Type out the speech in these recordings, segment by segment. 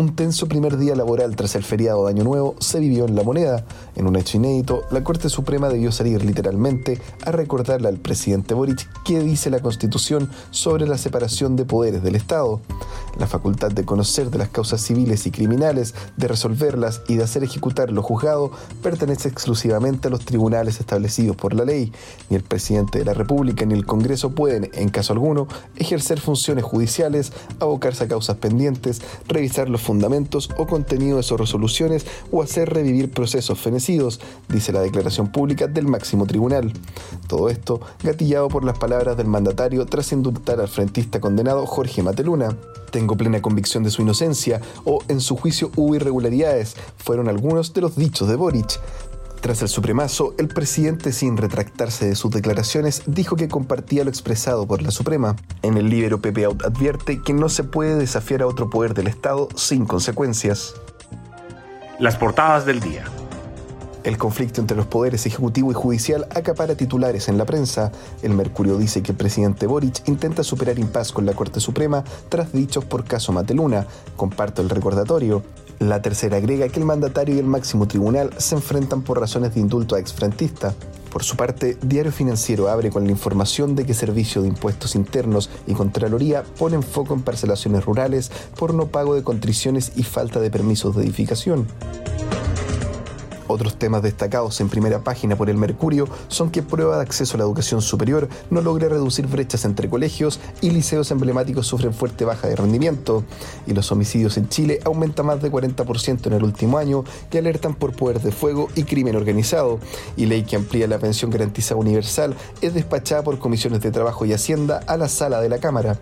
Un tenso primer día laboral tras el feriado de Año Nuevo se vivió en La Moneda. En un hecho inédito, la Corte Suprema debió salir literalmente a recordarle al presidente Boric qué dice la Constitución sobre la separación de poderes del Estado. La facultad de conocer de las causas civiles y criminales, de resolverlas y de hacer ejecutar lo juzgado pertenece exclusivamente a los tribunales establecidos por la ley. Ni el presidente de la República ni el Congreso pueden, en caso alguno, ejercer funciones judiciales, abocarse a causas pendientes, revisar los fundamentos o contenido de sus resoluciones o hacer revivir procesos fenecidos, dice la declaración pública del máximo tribunal. Todo esto gatillado por las palabras del mandatario tras indultar al frentista condenado Jorge Mateluna. Tengo plena convicción de su inocencia o en su juicio hubo irregularidades, fueron algunos de los dichos de Boric. Tras el supremazo, el presidente, sin retractarse de sus declaraciones, dijo que compartía lo expresado por la Suprema. En el libro Pepe Out advierte que no se puede desafiar a otro poder del Estado sin consecuencias. Las portadas del día. El conflicto entre los poderes ejecutivo y judicial acapara titulares en la prensa. El Mercurio dice que el presidente Boric intenta superar impas con la Corte Suprema tras dichos por caso Mateluna. Comparto el recordatorio. La tercera agrega que el mandatario y el máximo tribunal se enfrentan por razones de indulto a exfrentista. Por su parte, Diario Financiero abre con la información de que Servicio de Impuestos Internos y Contraloría ponen foco en parcelaciones rurales por no pago de contriciones y falta de permisos de edificación. Otros temas destacados en primera página por el Mercurio son que prueba de acceso a la educación superior no logra reducir brechas entre colegios y liceos emblemáticos sufren fuerte baja de rendimiento. Y los homicidios en Chile aumentan más de 40% en el último año que alertan por poder de fuego y crimen organizado. Y ley que amplía la pensión garantizada universal es despachada por comisiones de trabajo y hacienda a la sala de la Cámara.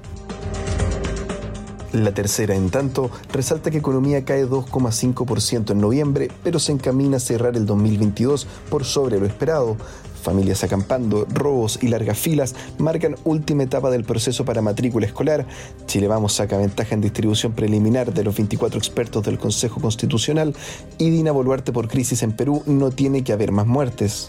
La tercera, en tanto, resalta que economía cae 2,5% en noviembre, pero se encamina a cerrar el 2022 por sobre lo esperado. Familias acampando, robos y largas filas marcan última etapa del proceso para matrícula escolar. Chile Vamos saca ventaja en distribución preliminar de los 24 expertos del Consejo Constitucional y Dina Boluarte por crisis en Perú no tiene que haber más muertes.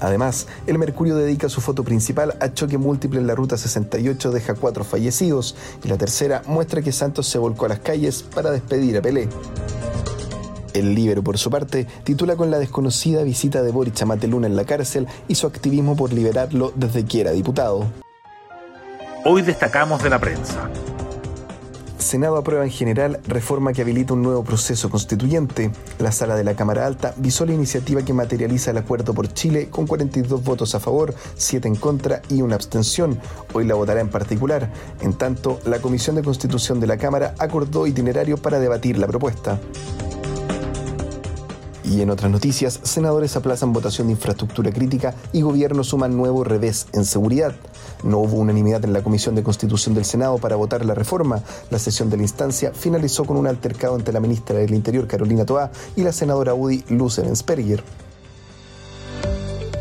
Además, el Mercurio dedica su foto principal a choque múltiple en la Ruta 68, deja cuatro fallecidos, y la tercera muestra que Santos se volcó a las calles para despedir a Pelé. El Libero, por su parte, titula con la desconocida visita de Boric a Mateluna en la cárcel y su activismo por liberarlo desde que era diputado. Hoy destacamos de la prensa. Senado aprueba en general reforma que habilita un nuevo proceso constituyente. La sala de la Cámara Alta visó la iniciativa que materializa el acuerdo por Chile con 42 votos a favor, 7 en contra y una abstención. Hoy la votará en particular. En tanto, la Comisión de Constitución de la Cámara acordó itinerario para debatir la propuesta. Y en otras noticias, senadores aplazan votación de infraestructura crítica y gobierno suma nuevo revés en seguridad. No hubo unanimidad en la Comisión de Constitución del Senado para votar la reforma. La sesión de la instancia finalizó con un altercado entre la ministra del Interior, Carolina Toá, y la senadora UDI, Lucer Ensperger.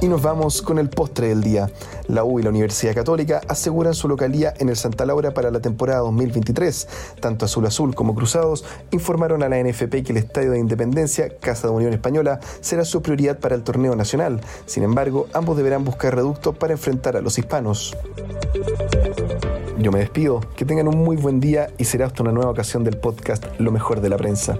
Y nos vamos con el postre del día. La U y la Universidad Católica aseguran su localía en el Santa Laura para la temporada 2023. Tanto Azul Azul como Cruzados informaron a la NFP que el Estadio de Independencia, Casa de Unión Española, será su prioridad para el torneo nacional. Sin embargo, ambos deberán buscar reducto para enfrentar a los hispanos. Yo me despido, que tengan un muy buen día y será hasta una nueva ocasión del podcast Lo mejor de la prensa.